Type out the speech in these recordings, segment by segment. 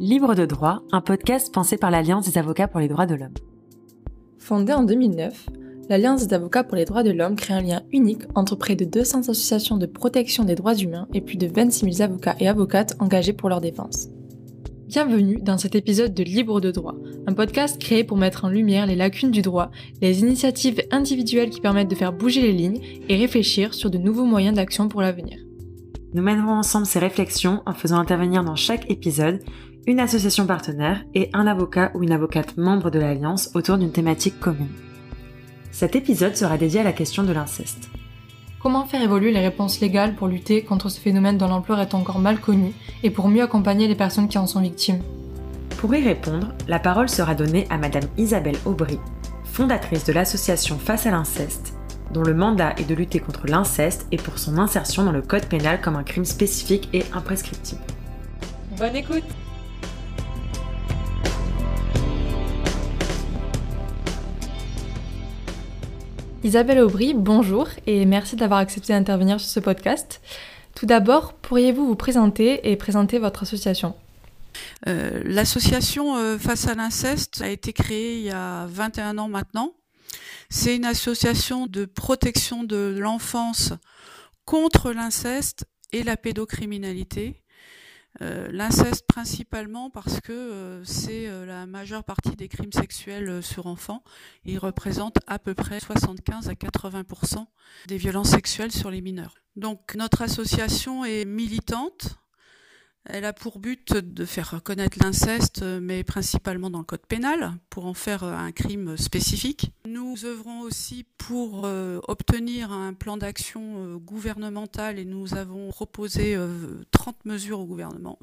Libre de droit, un podcast pensé par l'Alliance des avocats pour les droits de l'homme. Fondée en 2009, l'Alliance des avocats pour les droits de l'homme crée un lien unique entre près de 200 associations de protection des droits humains et plus de 26 000 avocats et avocates engagés pour leur défense. Bienvenue dans cet épisode de Libre de droit, un podcast créé pour mettre en lumière les lacunes du droit, les initiatives individuelles qui permettent de faire bouger les lignes et réfléchir sur de nouveaux moyens d'action pour l'avenir. Nous mènerons ensemble ces réflexions en faisant intervenir dans chaque épisode une association partenaire et un avocat ou une avocate membre de l'Alliance autour d'une thématique commune. Cet épisode sera dédié à la question de l'inceste. Comment faire évoluer les réponses légales pour lutter contre ce phénomène dont l'ampleur est encore mal connue et pour mieux accompagner les personnes qui en sont victimes? Pour y répondre, la parole sera donnée à Madame Isabelle Aubry, fondatrice de l'association Face à l'inceste, dont le mandat est de lutter contre l'inceste et pour son insertion dans le code pénal comme un crime spécifique et imprescriptible. Bonne écoute Isabelle Aubry, bonjour et merci d'avoir accepté d'intervenir sur ce podcast. Tout d'abord, pourriez-vous vous présenter et présenter votre association? Euh, L'association euh, Face à l'inceste a été créée il y a 21 ans maintenant. C'est une association de protection de l'enfance contre l'inceste et la pédocriminalité. Euh, l'inceste principalement parce que euh, c'est euh, la majeure partie des crimes sexuels sur enfants. Il représente à peu près 75 à 80 des violences sexuelles sur les mineurs. Donc notre association est militante elle a pour but de faire reconnaître l'inceste, mais principalement dans le code pénal, pour en faire un crime spécifique. Nous œuvrons aussi pour euh, obtenir un plan d'action euh, gouvernemental et nous avons proposé 30 euh, mesures au gouvernement.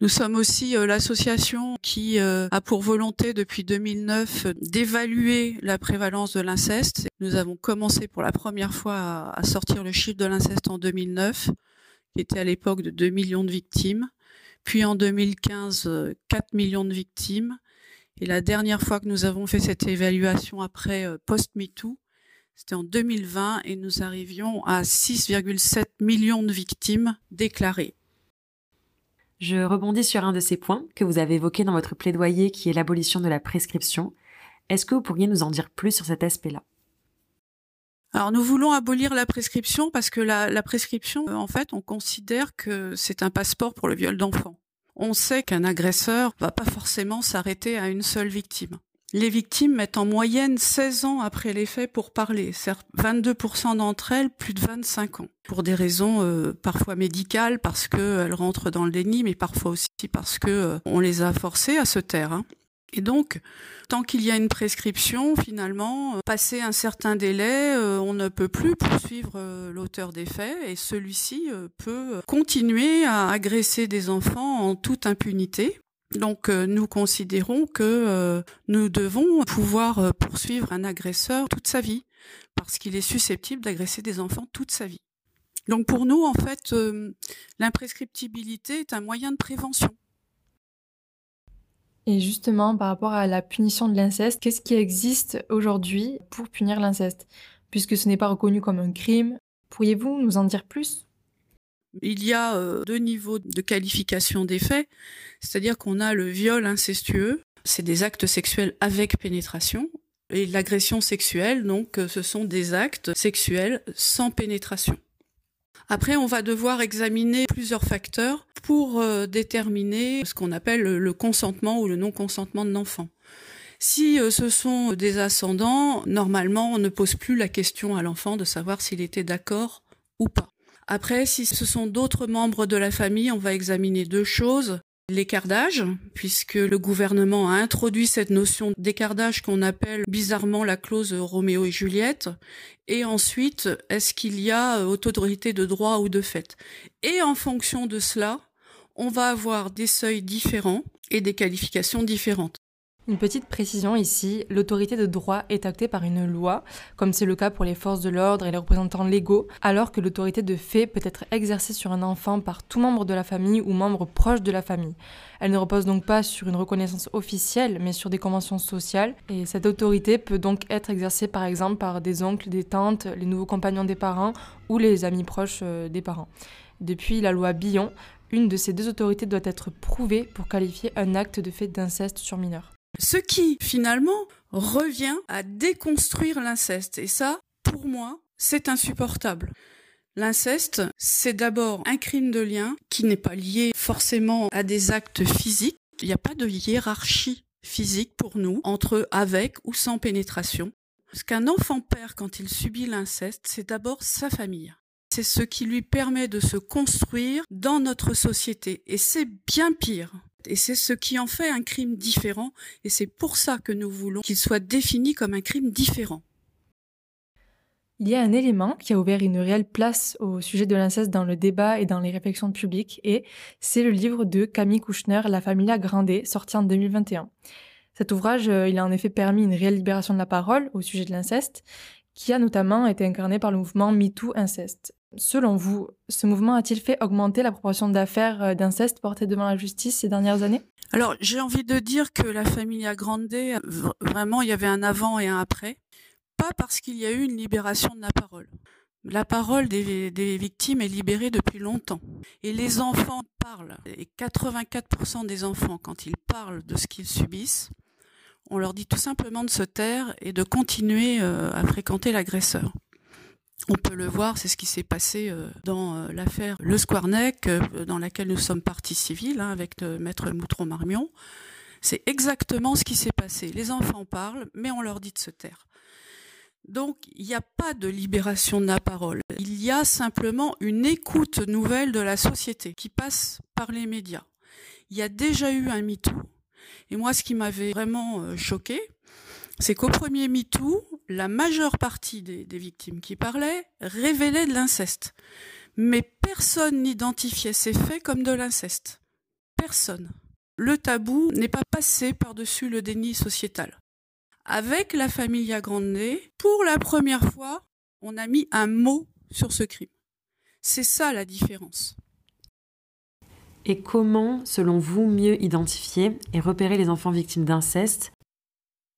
Nous sommes aussi l'association qui a pour volonté depuis 2009 d'évaluer la prévalence de l'inceste. Nous avons commencé pour la première fois à sortir le chiffre de l'inceste en 2009 qui était à l'époque de 2 millions de victimes. Puis en 2015, 4 euh, millions de victimes. Et la dernière fois que nous avons fait cette évaluation après euh, post-MeToo, c'était en 2020 et nous arrivions à 6,7 millions de victimes déclarées. Je rebondis sur un de ces points que vous avez évoqué dans votre plaidoyer qui est l'abolition de la prescription. Est-ce que vous pourriez nous en dire plus sur cet aspect-là? Alors nous voulons abolir la prescription parce que la, prescription, euh, en fait, on considère que c'est un passeport pour le viol d'enfants. On sait qu'un agresseur va pas forcément s'arrêter à une seule victime. Les victimes mettent en moyenne 16 ans après les faits pour parler, certes 22% d'entre elles plus de 25 ans, pour des raisons euh, parfois médicales, parce qu'elles rentrent dans le déni, mais parfois aussi parce que euh, on les a forcées à se taire. Hein. Et donc, tant qu'il y a une prescription, finalement, euh, passé un certain délai, euh, on ne peut plus poursuivre euh, l'auteur des faits et celui-ci peut continuer à agresser des enfants en toute impunité. Donc nous considérons que nous devons pouvoir poursuivre un agresseur toute sa vie parce qu'il est susceptible d'agresser des enfants toute sa vie. Donc pour nous, en fait, l'imprescriptibilité est un moyen de prévention. Et justement, par rapport à la punition de l'inceste, qu'est-ce qui existe aujourd'hui pour punir l'inceste? Puisque ce n'est pas reconnu comme un crime, pourriez-vous nous en dire plus? Il y a euh, deux niveaux de qualification des faits, c'est-à-dire qu'on a le viol incestueux, c'est des actes sexuels avec pénétration, et l'agression sexuelle, donc euh, ce sont des actes sexuels sans pénétration. Après, on va devoir examiner plusieurs facteurs pour euh, déterminer ce qu'on appelle le consentement ou le non-consentement de l'enfant. Si euh, ce sont des ascendants, normalement, on ne pose plus la question à l'enfant de savoir s'il était d'accord ou pas. Après, si ce sont d'autres membres de la famille, on va examiner deux choses l'écart d'âge, puisque le gouvernement a introduit cette notion d'écart d'âge qu'on appelle bizarrement la clause Roméo et Juliette, et ensuite, est-ce qu'il y a euh, autorité de droit ou de fait? Et en fonction de cela, on va avoir des seuils différents et des qualifications différentes. Une petite précision ici, l'autorité de droit est actée par une loi, comme c'est le cas pour les forces de l'ordre et les représentants légaux, alors que l'autorité de fait peut être exercée sur un enfant par tout membre de la famille ou membre proche de la famille. Elle ne repose donc pas sur une reconnaissance officielle, mais sur des conventions sociales, et cette autorité peut donc être exercée par exemple par des oncles, des tantes, les nouveaux compagnons des parents ou les amis proches euh, des parents. Depuis la loi Billon, une de ces deux autorités doit être prouvée pour qualifier un acte de fait d'inceste sur mineur. Ce qui, finalement, revient à déconstruire l'inceste. Et ça, pour moi, c'est insupportable. L'inceste, c'est d'abord un crime de lien qui n'est pas lié forcément à des actes physiques. Il n'y a pas de hiérarchie physique pour nous entre avec ou sans pénétration. Ce qu'un enfant perd quand il subit l'inceste, c'est d'abord sa famille. C'est ce qui lui permet de se construire dans notre société. Et c'est bien pire. Et c'est ce qui en fait un crime différent. Et c'est pour ça que nous voulons qu'il soit défini comme un crime différent. Il y a un élément qui a ouvert une réelle place au sujet de l'inceste dans le débat et dans les réflexions publiques, et c'est le livre de Camille Kouchner, La Familia Grande, sorti en 2021. Cet ouvrage, euh, il a en effet permis une réelle libération de la parole au sujet de l'inceste, qui a notamment été incarné par le mouvement MeToo Inceste. Selon vous, ce mouvement a-t-il fait augmenter la proportion d'affaires euh, d'inceste portées devant la justice ces dernières années? Alors, j'ai envie de dire que la Familia Grande, vraiment, il y avait un avant et un après pas parce qu'il y a eu une libération de la parole. La parole des, victimes est libérée depuis longtemps. Et les enfants parlent. Et 84% des enfants, quand ils parlent de ce qu'ils subissent, on leur dit tout simplement de se taire et de continuer euh, à fréquenter l'agresseur. On peut le voir, c'est ce qui s'est passé euh, dans euh, l'affaire Le Squarnec, dans laquelle nous sommes partis civils hein, avec maître Moutron-Marmion. C'est exactement ce qui s'est passé. Les enfants parlent, mais on leur dit de se taire. Donc, il n'y a pas de libération de la parole. Il y a simplement une écoute nouvelle de la société qui passe par les médias. Il y a déjà eu un MeToo. Et moi, ce qui m'avait vraiment euh, choqué, c'est qu'au premier MeToo, la majeure partie des, victimes qui parlaient révélaient de l'inceste. Mais personne n'identifiait ces faits comme de l'inceste. Personne. Le tabou n'est pas passé par-dessus le déni sociétal avec la Familia Grande, pour la première fois, on a mis un mot sur ce crime. C'est ça la différence. Et comment, selon vous, mieux identifier et repérer les enfants victimes d'inceste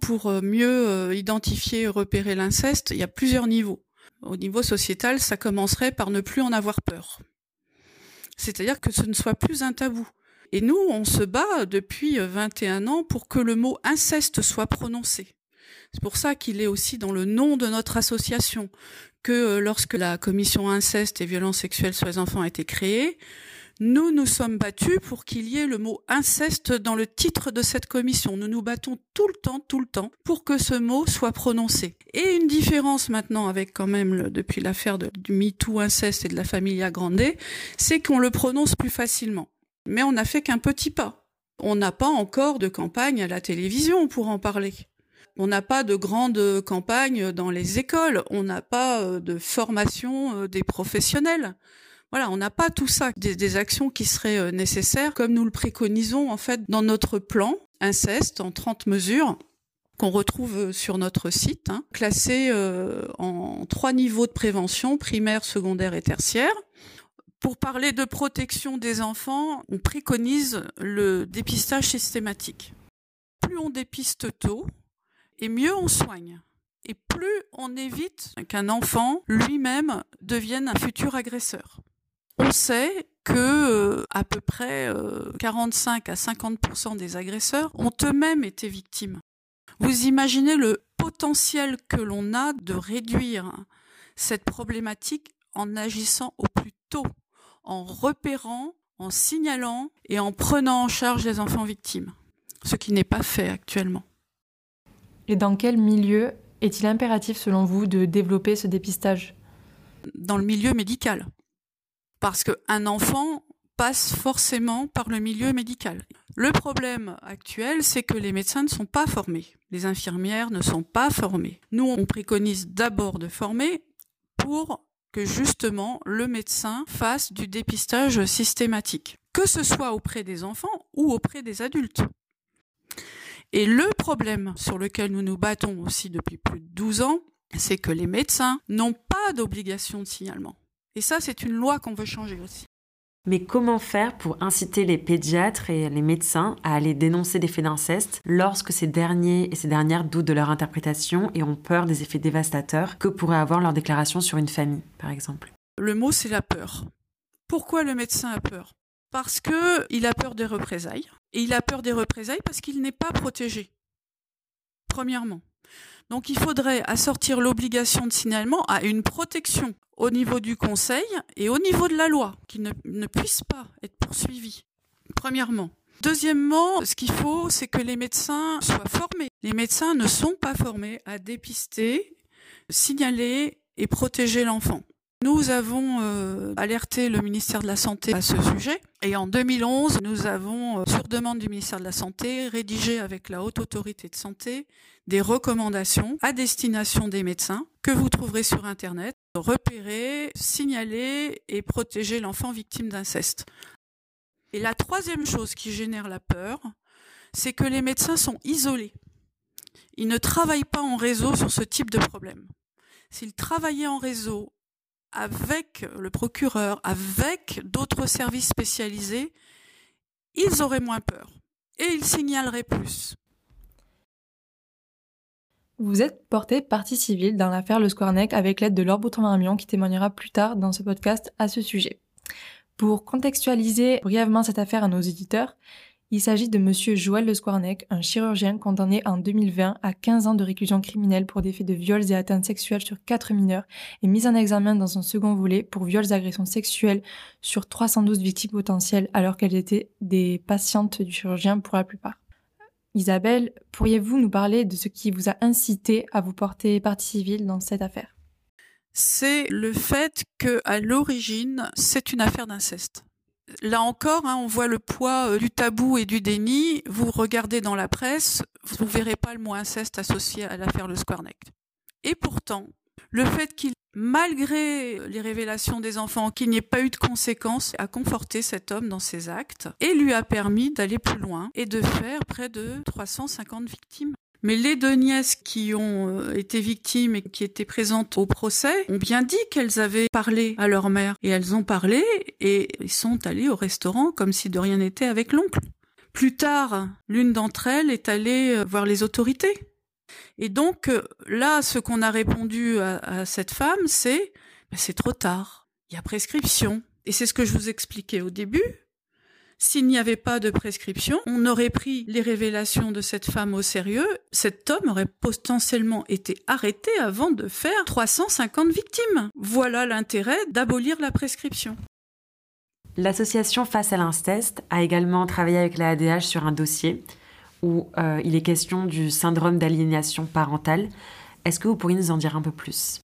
Pour euh, mieux euh, identifier et repérer l'inceste, il y a plusieurs niveaux. Au niveau sociétal, ça commencerait par ne plus en avoir peur. C'est-à-dire que ce ne soit plus un tabou. Et nous, on se bat depuis 21 ans pour que le mot inceste soit prononcé. C'est pour ça qu'il est aussi dans le nom de notre association que euh, lorsque la commission inceste et violence sexuelle sur les enfants a été créée, nous nous sommes battus pour qu'il y ait le mot inceste dans le titre de cette commission. Nous nous battons tout le temps, tout le temps, pour que ce mot soit prononcé. Et une différence maintenant avec quand même depuis l'affaire du MeToo inceste et de la Familia Grande, c'est qu'on le prononce plus facilement mais on n'a fait qu'un petit pas. On n'a pas encore de campagne à la télévision pour en parler. On n'a pas de grandes campagnes dans les écoles. On n'a pas euh, de formation euh, des professionnels. Voilà, on n'a pas tout ça, des, actions qui seraient euh, nécessaires, comme nous le préconisons en fait dans notre plan inceste en 30 mesures qu'on retrouve sur notre site, hein, classé en trois niveaux de prévention, primaire, secondaire et tertiaire. Pour parler de protection des enfants, on préconise le dépistage systématique. Plus on dépiste tôt, et mieux on soigne. Et plus on évite qu'un enfant lui-même devienne un futur agresseur. On sait que euh, à peu près 45 euh, à 50% des agresseurs ont eux-mêmes été victimes. Vous imaginez le potentiel que l'on a de réduire cette problématique en agissant au plus tôt en repérant, en signalant et en prenant en charge les enfants victimes, ce qui n'est pas fait actuellement. Et dans quel milieu est-il impératif selon vous de développer ce dépistage? Dans le milieu médical. Parce qu'un enfant passe forcément par le milieu médical. Le problème actuel, c'est que les médecins ne sont pas formés. Les infirmières ne sont pas formées. Nous, on préconise d'abord de former pour que justement le médecin fasse du dépistage systématique, que ce soit auprès des enfants ou auprès des adultes. Et le problème sur lequel nous nous battons aussi depuis plus de 12 ans, c'est que les médecins n'ont pas d'obligation de signalement. Et ça, c'est une loi qu'on veut changer aussi. Mais comment faire pour inciter les pédiatres et les médecins à aller dénoncer des faits d'inceste lorsque ces derniers et ces dernières doutent de leur interprétation et ont peur des effets dévastateurs que pourrait avoir leur déclaration sur une famille, par exemple? Le mot, c'est la peur. Pourquoi le médecin a peur? Parce que il a peur des représailles. Et il a peur des représailles parce qu'il n'est pas protégé. Premièrement. Donc il faudrait assortir l'obligation de signalement à une protection au niveau du Conseil et au niveau de la loi, qu'il ne, ne puisse pas être poursuivi. Premièrement. Deuxièmement, ce qu'il faut, c'est que les médecins soient formés. Les médecins ne sont pas formés à dépister, signaler et protéger l'enfant. Nous avons euh, alerté le ministère de la Santé à ce sujet et en 2011, nous avons, euh, sur demande du ministère de la Santé, rédigé avec la Haute Autorité de Santé des recommandations à destination des médecins que vous trouverez sur Internet. Repérer, signaler et protéger l'enfant victime d'inceste. Et la troisième chose qui génère la peur, c'est que les médecins sont isolés. Ils ne travaillent pas en réseau sur ce type de problème. S'ils travaillaient en réseau avec le procureur, avec d'autres services spécialisés, ils auraient moins peur et ils signaleraient plus. Vous êtes porté partie civile dans l'affaire Le Squarnec avec l'aide de Laure Boutron-Marmion qui témoignera plus tard dans ce podcast à ce sujet. Pour contextualiser brièvement cette affaire à nos éditeurs, il s'agit de monsieur Joël Le Squarnec, un chirurgien condamné en 2020 à 15 ans de réclusion criminelle pour des faits de viols et atteintes sexuelles sur quatre mineurs et mis en examen dans un second volet pour viols et agressions sexuelles sur 312 victimes potentielles alors qu'elles étaient des patientes du chirurgien pour la plupart. Isabelle, pourriez-vous nous parler de ce qui vous a incité à vous porter partie civile dans cette affaire? C'est le fait que à l'origine, c'est une affaire d'inceste. Là encore, hein, on voit le poids euh, du tabou et du déni. Vous regardez dans la presse, vous ne verrez pas le mot inceste associé à l'affaire Le Squarneck. Et pourtant, le fait qu'il, malgré les révélations des enfants, qu'il n'y ait pas eu de conséquences, a conforté cet homme dans ses actes et lui a permis d'aller plus loin et de faire près de 350 victimes. Mais les deux nièces qui ont euh, été victimes et qui étaient présentes au procès ont bien dit qu'elles avaient parlé à leur mère. Et elles ont parlé et sont allés au restaurant comme si de rien n'était avec l'oncle. Plus tard, l'une d'entre elles est allée euh, voir les autorités. Et donc euh, là, ce qu'on a répondu à, cette femme, c'est bah, c'est trop tard. Il y a prescription. Et c'est ce que je vous expliquais au début. S'il n'y avait pas de prescription, on aurait pris les révélations de cette femme au sérieux. Cet homme aurait potentiellement été arrêté avant de faire 350 victimes. Voilà l'intérêt d'abolir la prescription. L'association Face à l'inceste a également travaillé avec la ADH sur un dossier où euh, il est question du syndrome d'aliénation parentale. Est-ce que vous pourriez nous en dire un peu plus?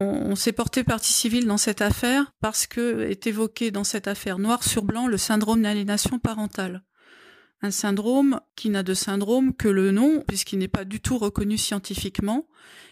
On, s'est porté partie civile dans cette affaire parce que est évoqué dans cette affaire noir sur blanc le syndrome d'aliénation parentale. Un syndrome qui n'a de syndrome que le nom, puisqu'il n'est pas du tout reconnu scientifiquement,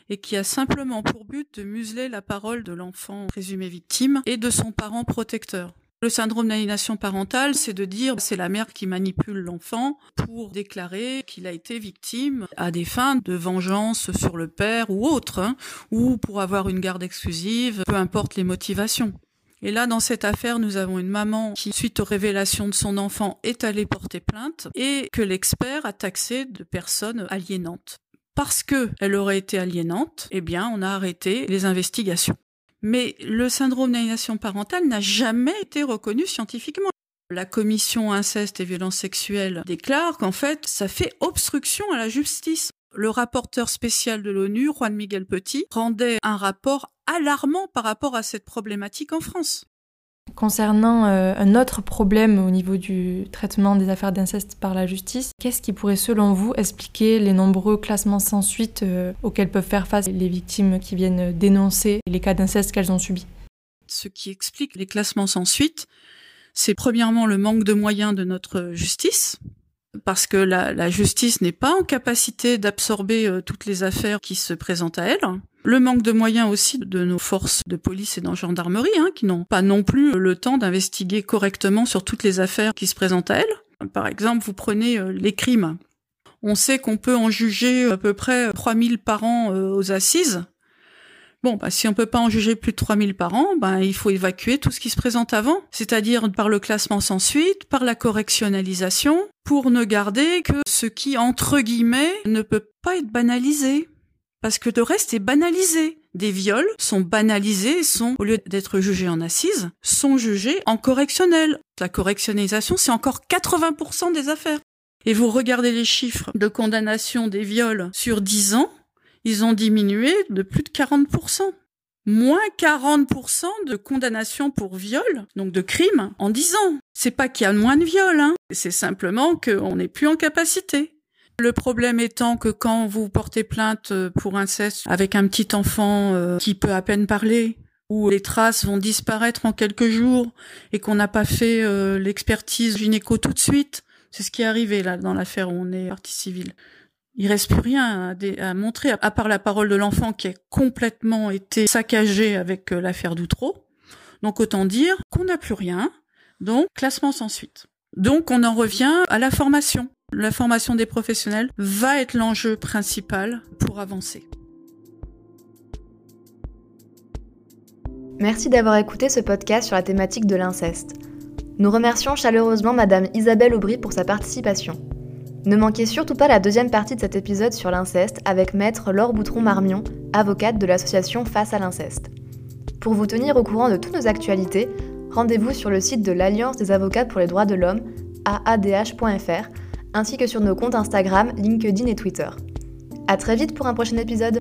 et qui a simplement pour but de museler la parole de l'enfant présumé victime et de son parent protecteur. Le syndrome d'aliénation parentale, c'est de dire c'est la mère qui manipule l'enfant pour déclarer qu'il a été victime à des fins de vengeance sur le père ou autre, hein, ou pour avoir une garde exclusive, peu importe les motivations. Et là, dans cette affaire, nous avons une maman qui, suite aux révélations de son enfant, est allée porter plainte et que l'expert a taxé de personne aliénante. Parce que elle aurait été aliénante, eh bien, on a arrêté les investigations. Mais le syndrome d'aliénation parentale n'a jamais été reconnu scientifiquement. La commission inceste et violence sexuelle déclare qu'en fait, ça fait obstruction à la justice. Le rapporteur spécial de l'ONU, Juan Miguel Petit, rendait un rapport alarmant par rapport à cette problématique en France. Concernant euh, un autre problème au niveau du traitement des affaires d'inceste par la justice, qu'est-ce qui pourrait selon vous expliquer les nombreux classements sans suite euh, auxquels peuvent faire face les victimes qui viennent dénoncer les cas d'inceste qu'elles ont subis? Ce qui explique les classements sans suite, c'est premièrement le manque de moyens de notre justice, parce que la, justice n'est pas en capacité d'absorber euh, toutes les affaires qui se présentent à elle. Le manque de moyens aussi de nos forces de police et de gendarmerie, hein, qui n'ont pas non plus le temps d'investiguer correctement sur toutes les affaires qui se présentent à elles. Par exemple, vous prenez euh, les crimes. On sait qu'on peut en juger à peu près 3000 par an euh, aux assises. Bon, bah, si on peut pas en juger plus de 3000 par an, bah, il faut évacuer tout ce qui se présente avant, c'est-à-dire par le classement sans suite, par la correctionnalisation, pour ne garder que ce qui, entre guillemets, ne peut pas être banalisé. Parce que le reste est banalisé. des viols sont banalisés, sont, au lieu d'être jugés en assises, sont jugés en correctionnel. La correctionnalisation, c'est encore 80% des affaires. Et vous regardez les chiffres de condamnation des viols sur 10 ans, ils ont diminué de plus de 40%. Moins 40% de condamnation pour viol, donc de crime, en 10 ans. C'est pas qu'il y a moins de viols, hein. C'est simplement qu'on n'est plus en capacité. Le problème étant que quand vous portez plainte pour inceste avec un petit enfant euh, qui peut à peine parler, où les traces vont disparaître en quelques jours et qu'on n'a pas fait euh, l'expertise gynéco tout de suite, c'est ce qui est arrivé là dans l'affaire où on est partie civile. Il reste plus rien à, à montrer à part la parole de l'enfant qui a complètement été saccagée avec euh, l'affaire d'Outreau. Donc autant dire qu'on n'a plus rien. Donc classement sans suite. Donc on en revient à la formation. La formation des professionnels va être l'enjeu principal pour avancer. Merci d'avoir écouté ce podcast sur la thématique de l'inceste. Nous remercions chaleureusement Madame Isabelle Aubry pour sa participation. Ne manquez surtout pas la deuxième partie de cet épisode sur l'inceste avec Maître Laure Boutron-Marmion, avocate de l'association Face à l'inceste. Pour vous tenir au courant de toutes nos actualités, rendez-vous sur le site de l'Alliance des avocats pour les droits de l'homme, aadh.fr, ainsi que sur nos comptes Instagram, LinkedIn et Twitter. A très vite pour un prochain épisode